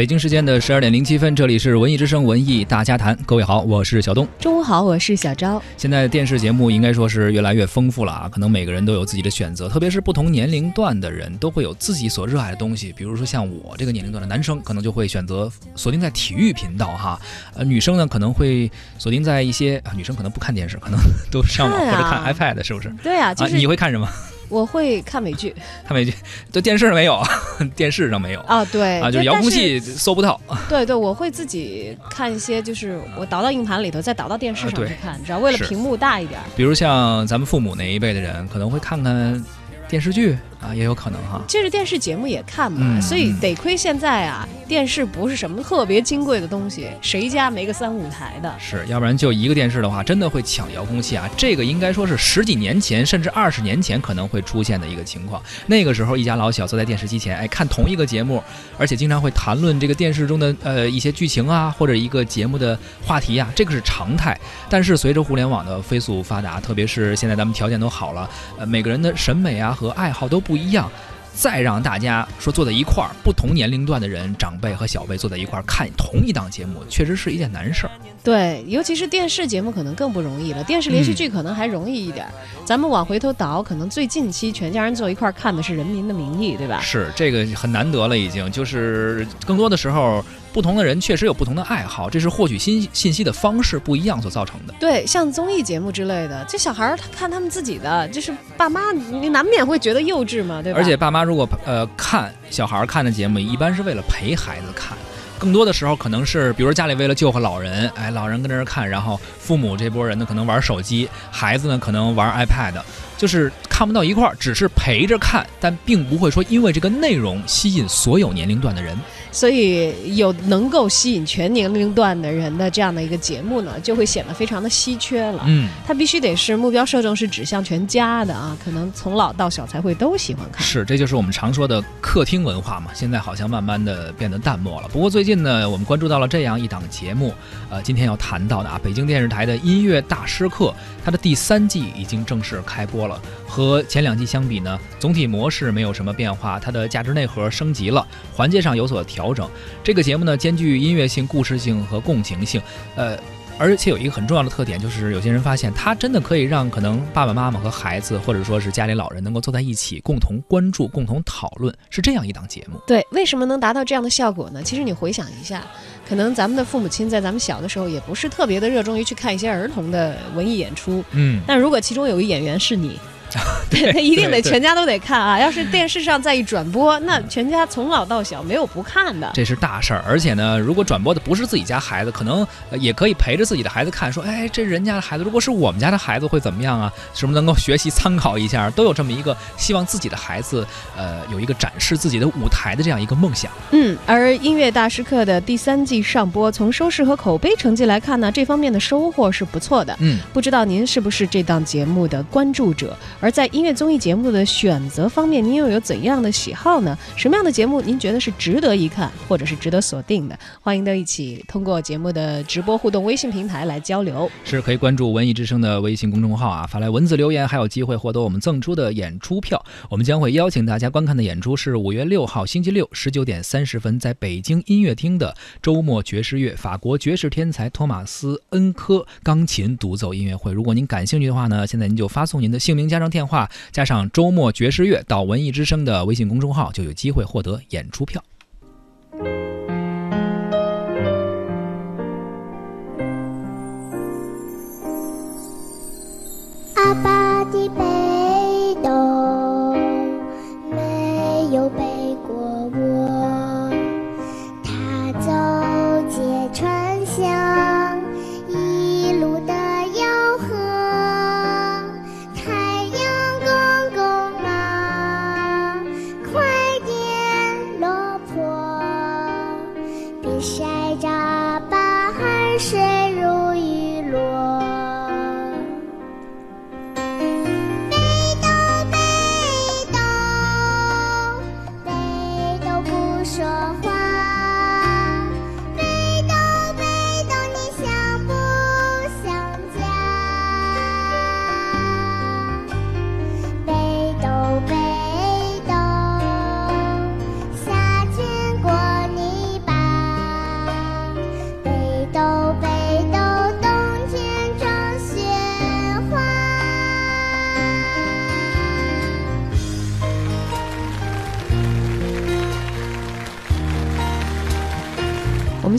北京时间的十二点零七分，这里是文艺之声文艺大家谈。各位好，我是小东。中午好，我是小昭。现在电视节目应该说是越来越丰富了啊，可能每个人都有自己的选择，特别是不同年龄段的人都会有自己所热爱的东西。比如说像我这个年龄段的男生，可能就会选择锁定在体育频道哈。呃，女生呢可能会锁定在一些啊，女生可能不看电视，可能都上网或者看 iPad，是不是？对啊，就是你会看什么？我会看美剧，看美剧，对电视上没有，电视上没有啊，对啊，就是遥控器搜不到。对对，我会自己看一些，就是我导到硬盘里头，再导到电视上去看，只要为了屏幕大一点。比如像咱们父母那一辈的人，可能会看看电视剧。啊，也有可能哈。就是电视节目也看嘛，所以得亏现在啊，电视不是什么特别金贵的东西，谁家没个三五台的？是，要不然就一个电视的话，真的会抢遥控器啊。这个应该说是十几年前，甚至二十年前可能会出现的一个情况。那个时候，一家老小坐在电视机前，哎，看同一个节目，而且经常会谈论这个电视中的呃一些剧情啊，或者一个节目的话题啊，这个是常态。但是随着互联网的飞速发达，特别是现在咱们条件都好了，呃，每个人的审美啊和爱好都不一样。再让大家说坐在一块儿，不同年龄段的人，长辈和小辈坐在一块儿看同一档节目，确实是一件难事儿。对，尤其是电视节目可能更不容易了。电视连续剧可能还容易一点。咱们往回头倒，可能最近期全家人坐一块儿看的是《人民的名义》，对吧？是这个很难得了，已经就是更多的时候。不同的人确实有不同的爱好，这是获取新信息的方式不一样所造成的。对，像综艺节目之类的，这小孩儿他看他们自己的，就是爸妈，你难免会觉得幼稚嘛，对吧？而且爸妈如果呃看小孩看的节目，一般是为了陪孩子看，更多的时候可能是，比如家里为了救活老人，哎，老人跟着看，然后父母这波人呢可能玩手机，孩子呢可能玩 iPad，就是看不到一块儿，只是陪着看，但并不会说因为这个内容吸引所有年龄段的人。所以有能够吸引全年龄段的人的这样的一个节目呢，就会显得非常的稀缺了。嗯，它必须得是目标受众是指向全家的啊，可能从老到小才会都喜欢看。是，这就是我们常说的客厅文化嘛。现在好像慢慢的变得淡漠了。不过最近近呢，我们关注到了这样一档节目，呃，今天要谈到的啊，北京电视台的音乐大师课，它的第三季已经正式开播了。和前两季相比呢，总体模式没有什么变化，它的价值内核升级了，环节上有所。调整这个节目呢，兼具音乐性、故事性和共情性，呃，而且有一个很重要的特点，就是有些人发现它真的可以让可能爸爸妈妈和孩子，或者说是家里老人能够坐在一起，共同关注、共同讨论，是这样一档节目。对，为什么能达到这样的效果呢？其实你回想一下，可能咱们的父母亲在咱们小的时候，也不是特别的热衷于去看一些儿童的文艺演出。嗯，但如果其中有一演员是你。对，他一定得全家都得看啊！要是电视上再一转播，那全家从老到小没有不看的。这是大事儿，而且呢，如果转播的不是自己家孩子，可能也可以陪着自己的孩子看，说，哎，这人家的孩子，如果是我们家的孩子会怎么样啊？什么能够学习参考一下？都有这么一个希望自己的孩子，呃，有一个展示自己的舞台的这样一个梦想。嗯，而音乐大师课的第三季上播，从收视和口碑成绩来看呢，这方面的收获是不错的。嗯，不知道您是不是这档节目的关注者？而在音乐综艺节目的选择方面，您又有怎样的喜好呢？什么样的节目您觉得是值得一看，或者是值得锁定的？欢迎都一起通过节目的直播互动微信平台来交流。是可以关注文艺之声的微信公众号啊，发来文字留言，还有机会获得我们赠出的演出票。我们将会邀请大家观看的演出是五月六号星期六十九点三十分，在北京音乐厅的周末爵士乐，法国爵士天才托马斯恩科钢琴独奏音乐会。如果您感兴趣的话呢，现在您就发送您的姓名加上电话。加上周末爵士乐到文艺之声的微信公众号，就有机会获得演出票。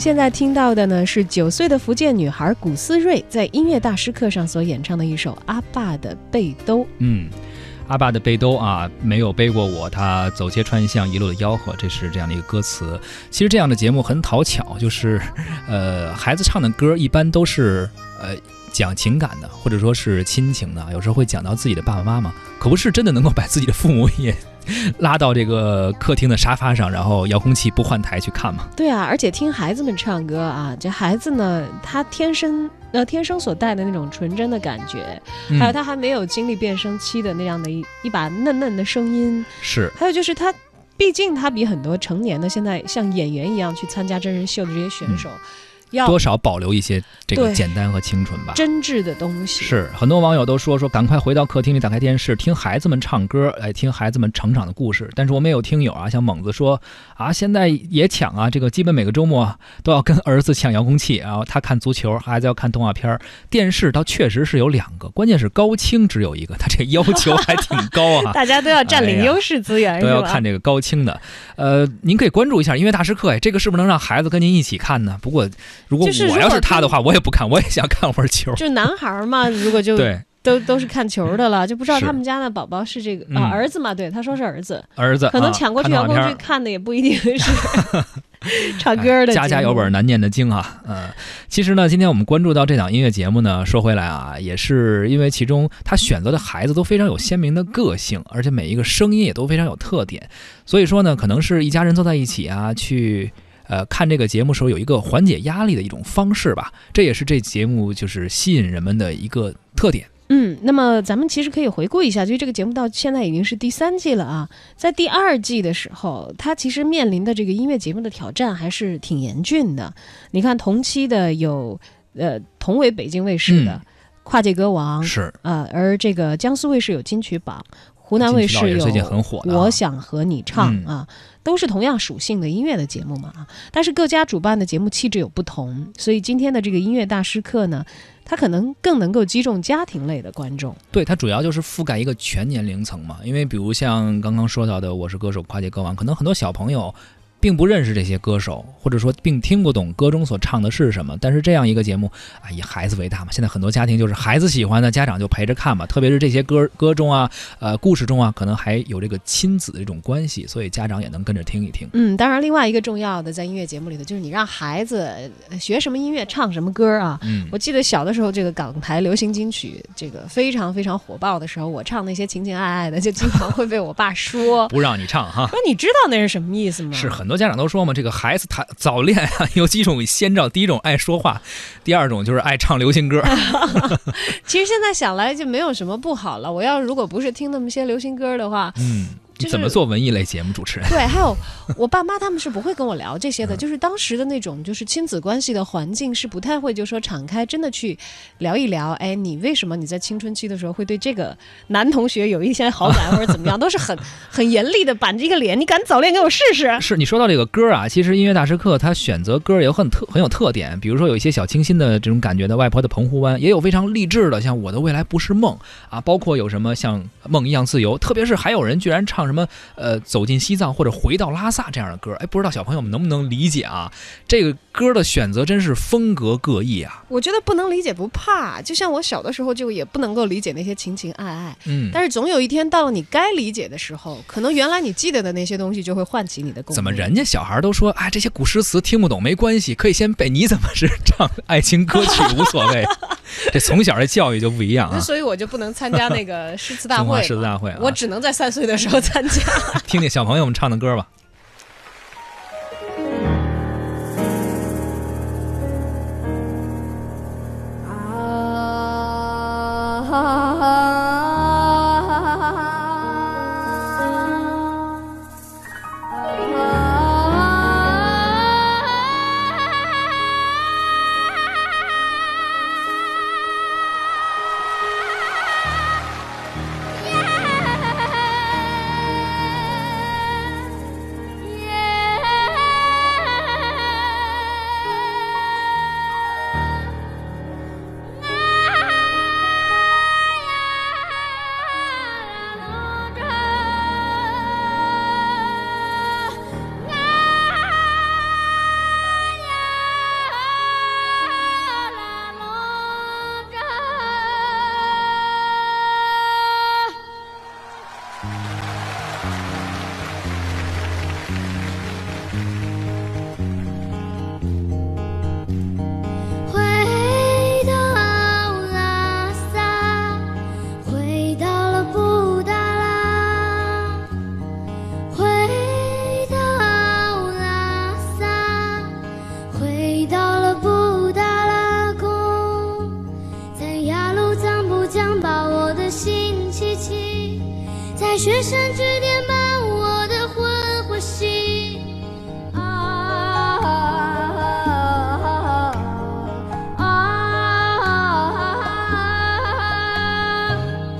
现在听到的呢是九岁的福建女孩古思睿在音乐大师课上所演唱的一首《阿爸的背兜》。嗯，阿爸的背兜啊，没有背过我，他走街串巷一路的吆喝，这是这样的一个歌词。其实这样的节目很讨巧，就是，呃，孩子唱的歌一般都是呃讲情感的，或者说是亲情的，有时候会讲到自己的爸爸妈妈，可不是真的能够把自己的父母也拉到这个客厅的沙发上，然后遥控器不换台去看嘛。对啊，而且听孩子们唱歌啊，这孩子呢，他天生呃天生所带的那种纯真的感觉，嗯。还有他还没有经历变声期的那样的一一把嫩嫩的声音，是。还有就是他，毕竟他比很多成年的现在像演员一样去参加真人秀的这些选手，要多少保留一些这个简单和清纯吧。真挚的东西。是很多网友都说说赶快回到客厅里打开电视听孩子们唱歌，来，听孩子们成长的故事。但是我们也有听友啊，像猛子说啊，现在也抢啊，这个基本每个周末都要跟儿子抢遥控器，然后他看足球，孩子要看动画片儿。电视倒确实是有两个，关键是高清只有一个，他这要求还挺高啊。大家都要占领优势资源，都？要看这个高清的，呃，您可以关注一下音乐大师课，哎，这个是不是能让孩子跟您一起看呢？不过如果我要是他的话，我也不看，我也想看会儿球。就男孩儿嘛，如果就对，都都是看球的了，就不知道他们家的宝宝是这个嗯啊儿子嘛？对，他说是儿子，儿子可能啊抢过去遥控器看的也不一定是 唱歌的。哎家家有本。难念的经啊。嗯，其实呢，今天我们关注到这档音乐节目呢，说回来啊，也是因为其中他选择的孩子都非常有鲜明的个性，而且每一个声音也都非常有特点。所以说呢，可能是一家人坐在一起啊，去。呃，看这个节目时候有一个缓解压力的一种方式吧，这也是这节目就是吸引人们的一个特点。嗯，那么咱们其实可以回顾一下，就这个节目到现在已经是第三季了啊。在第二季的时候，它其实面临的这个音乐节目的挑战还是挺严峻的。你看同期的有呃同为北京卫视的《跨界歌王》是，啊，而这个江苏卫视有金曲榜，湖南卫视最近很火的啊我想和你唱嗯啊，都是同样属性的音乐的节目嘛啊。但是各家主办的节目气质有不同，所以今天的这个音乐大师课呢，它可能更能够击中家庭类的观众。对，它主要就是覆盖一个全年龄层嘛。因为比如像刚刚说到的《我是歌手》跨界歌王，可能很多小朋友并不认识这些歌手，或者说并听不懂歌中所唱的是什么。但是这样一个节目啊，以孩子为大嘛，现在很多家庭就是孩子喜欢的，家长就陪着看嘛。特别是这些歌歌中啊，呃，故事中啊，可能还有这个亲子的这种关系，所以家长也能跟着听一听。嗯，当然，另外一个重要的在音乐节目里头，就是你让孩子呃学什么音乐，唱什么歌啊。嗯，我记得小的时候，这个港台流行金曲这个非常非常火爆的时候，我唱那些情情爱爱的，就经常会被我爸说 不让你唱哈。说你知道那是什么意思吗？是很多家长都说嘛，这个孩子他早恋啊，有几种先兆，第一种爱说话，第二种就是爱唱流行歌。其实现在想来就没有什么不好了。我要如果不是听那么些流行歌的话，嗯，就是怎么做文艺类节目主持人？对，还有我爸妈他们是不会跟我聊这些的，就是当时的那种就是亲子关系的环境是不太会就说敞开，真的去聊一聊。哎，你为什么你在青春期的时候会对这个男同学有一些好感或者怎么样，都是很 很严厉的板着一个脸，你敢早恋给我试试？是你说到这个歌啊，其实音乐大师课他选择歌也很特很有特点，比如说有一些小清新的这种感觉的《外婆的澎湖湾》，也有非常励志的，像《我的未来不是梦》啊，包括有什么像《梦一样自由》，特别是还有人居然唱什么呃走进西藏或者回到拉萨这样的歌，哎，不知道小朋友们能不能理解啊？这个歌的选择真是风格各异啊，我觉得不能理解不怕，就像我小的时候就也不能够理解那些情情爱爱，嗯。但是总有一天到了你该理解的时候，可能原来你记得的那些东西就会唤起你的共鸣。怎么人家小孩都说，哎，这些古诗词听不懂没关系，可以先背。你怎么是唱爱情歌曲无所谓？这从小的教育就不一样啊！所以我就不能参加那个诗词大 会，诗词大会啊，我只能在三岁的时候参加。听听小朋友们唱的歌吧。雪山之巅把我的魂呼吸。啊啊啊！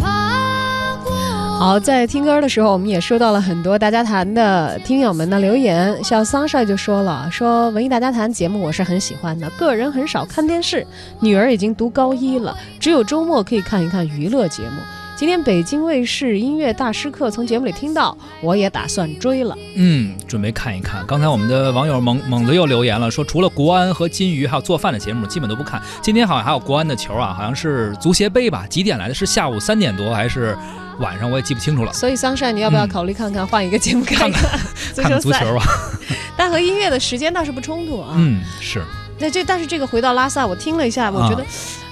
爬过。好，在听歌的时候，我们也收到了很多大家谈的听友们的留言。像桑帅就说了，说文艺大家谈节目我是很喜欢的，个人很少看电视，女儿已经读高一了，只有周末可以看一看娱乐节目。今天北京卫视音乐大师课从节目里听到，我也打算追了。嗯，准备看一看。刚才我们的网友猛猛子又留言了，说除了国安和金鱼，还有做饭的节目，基本都不看。今天好像还有国安的球啊，好像是足协杯吧？几点来的？是下午三点多还是晚上？我也记不清楚了。所以 Sunshine，你要不要考虑看看换一个节目看 看足看看？足球吧。但和音乐的时间倒是不冲突啊。嗯，是。那这但是这个回到拉萨，我听了一下，我觉得，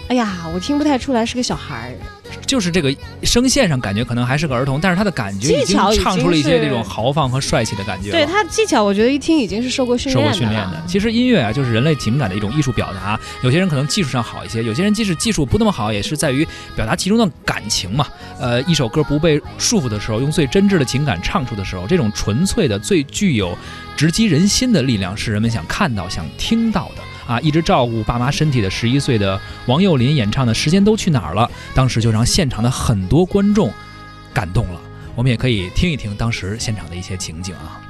哎呀，我听不太出来是个小孩儿。就是这个声线上感觉可能还是个儿童，但是他的感觉已经唱出了一些是这种豪放和帅气的感觉。对他技巧，我觉得一听已经是受过训受练的了。过训练的。其实音乐啊，就是人类情感的一种艺术表达。有些人可能技术上好一些，有些人即使技术不那么好，也是在于表达其中的感情嘛。呃，一首歌不被束缚的时候，用最真挚的情感唱出的时候，这种纯粹的、最具有直击人心的力量，是人们想看到、想听到的。啊，一直照顾爸妈身体的十一岁的王佑林演唱的《时间都去哪儿了》，当时就让现场的很多观众感动了。我们也可以听一听当时现场的一些情景啊。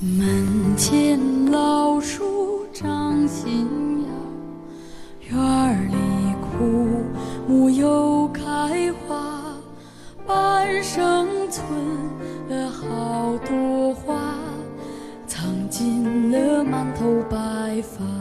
门前老树长新芽，院里枯木又开花，半生存了好多花，藏进了满头白发。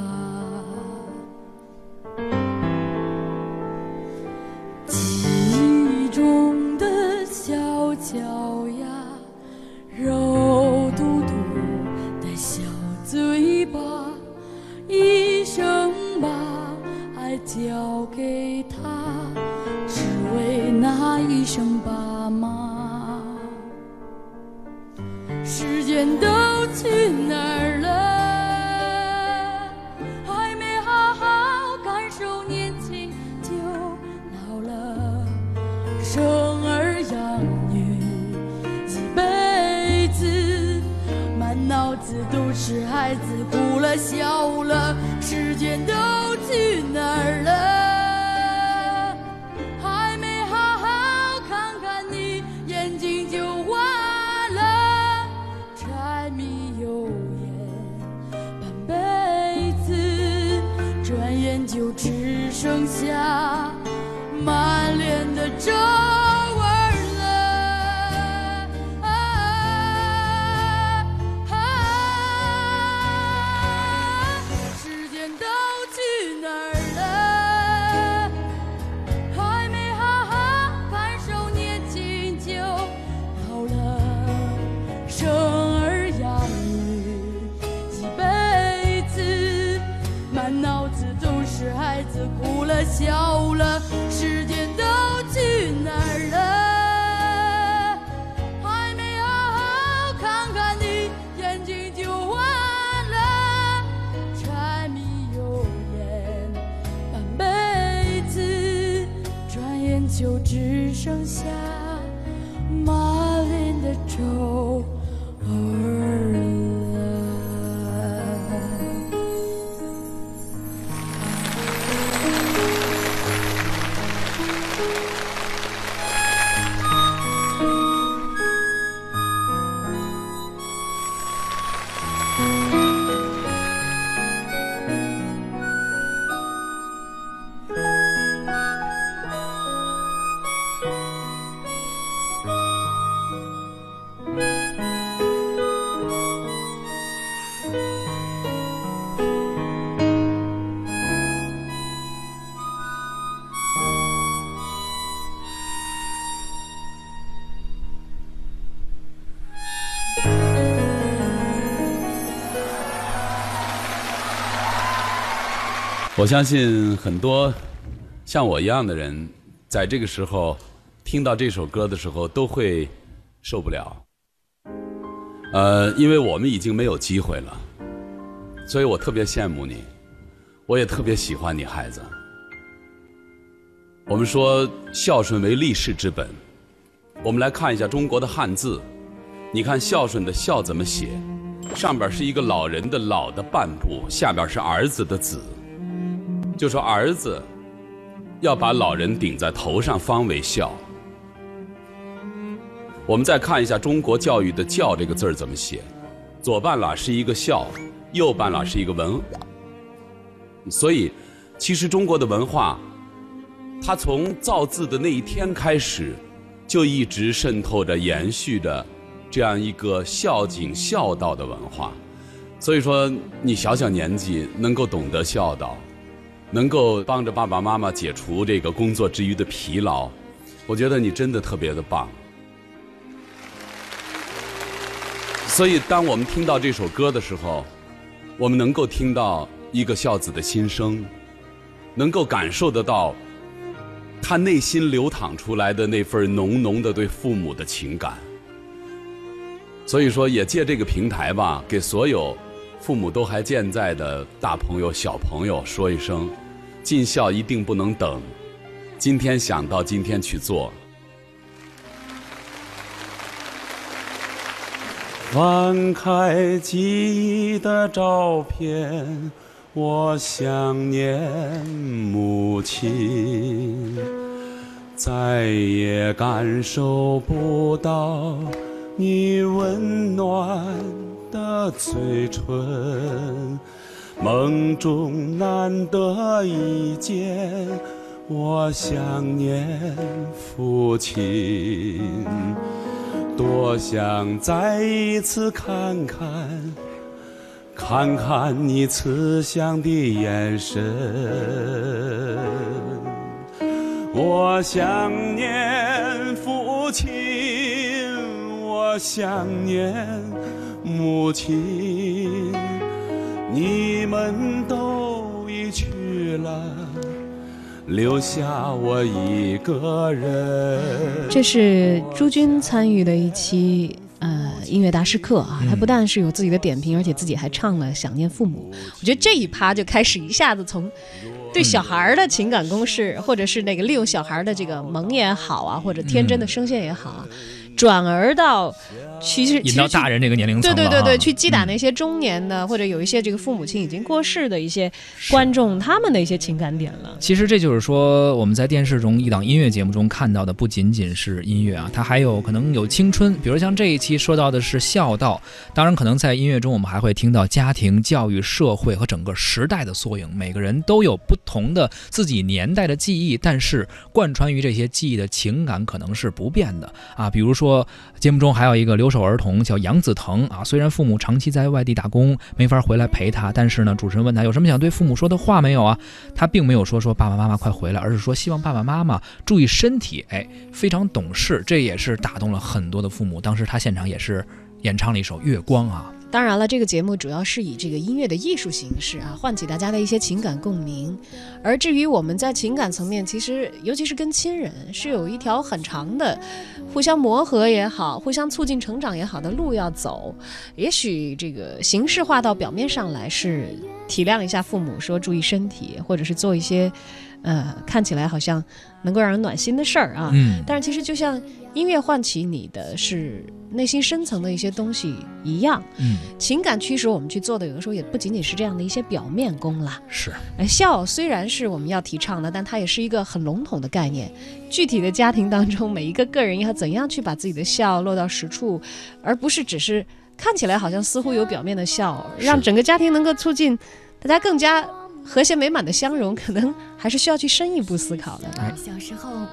交给他，只为那一声爸妈。时间都去哪儿了？还没好好感受年轻就老了，生儿养女。一辈子，满脑子都是孩子，哭了笑了，时间都去哪儿了？还没好好看看你，眼睛就花了，柴米油盐半辈子，转眼就只剩下满脸的皱我相信很多像我一样的人，在这个时候听到这首歌的时候都会受不了。呃，因为我们已经没有机会了，所以我特别羡慕你，我也特别喜欢你，孩子。我们说孝顺为立世之本，我们来看一下中国的汉字。你看孝顺的孝怎么写？上边是一个老人的老的半部，下边是儿子的子。就说儿子要把老人顶在头上，方为孝。我们再看一下中国教育的“教”这个字儿怎么写，左半拉是一个孝，右半拉是一个文。所以，其实中国的文化，它从造字的那一天开始，就一直渗透着、延续着这样一个孝敬孝道的文化。所以说，你小小年纪能够懂得孝道，能够帮着爸爸妈妈解除这个工作之余的疲劳，我觉得你真的特别的棒。所以，当我们听到这首歌的时候，我们能够听到一个孝子的心声，能够感受得到他内心流淌出来的那份浓浓的对父母的情感。所以说，也借这个平台吧，给所有父母都还健在的大朋友、小朋友说一声：尽孝一定不能等，今天想到今天去做。翻开记忆的照片，我想念母亲，再也感受不到你温暖的嘴唇。梦中难得一见，我想念父亲。多想再一次看看，看看你慈祥的眼神。我想念父亲，我想念母亲，你们都已去了。留下我一个人。这是朱军参与的一期呃音乐大师课啊，他不但是有自己的点评，而且自己还唱了《想念父母》。我觉得这一趴就开始一下子从对小孩儿的情感攻势，或者是那个利用小孩儿的这个萌也好啊，或者天真的声线也好啊，转而到其实引到大人这个年龄层对对对对，去击打那些中年的、或者有一些这个父母亲已经过世的一些观众他们的一些情感点了。其实这就是说，我们在电视中一档音乐节目中看到的，不仅仅是音乐啊，它还有可能有青春。比如像这一期说到的是孝道，当然可能在音乐中我们还会听到家庭教育、社会和整个时代的缩影。每个人都有不同的自己年代的记忆，但是贯穿于这些记忆的情感可能是不变的啊。比如说节目中还有一个留守儿童叫杨子腾啊，虽然父母长期在外地打工，没法回来陪他，但是呢，主持人问他有什么想对父母说的话没有啊？他并没有说说爸爸妈妈快回来，而是说希望爸爸妈妈注意身体。哎，非常懂事，这也是打动了很多的父母。当时他现场也是演唱了一首《月光》啊。当然了，这个节目主要是以这个音乐的艺术形式啊，唤起大家的一些情感共鸣。而至于我们在情感层面，其实尤其是跟亲人，是有一条很长的互相磨合也好，互相促进成长也好的路要走。也许这个形式化到表面上来是体谅一下父母，说注意身体，或者是做一些呃看起来好像能够让人暖心的事儿啊。嗯，但是其实就像音乐唤起你的是内心深层的一些东西一样，嗯，情感驱使我们去做的，有的时候也不仅仅是这样的一些表面功啦。是。呃，孝虽然是我们要提倡的，但它也是一个很笼统的概念。具体的家庭当中，每一个个人要怎样去把自己的笑落到实处，而不是只是看起来好像似乎有表面的笑，让整个家庭能够促进大家更加和谐美满的相融，可能还是需要去深一步思考的。吧小时候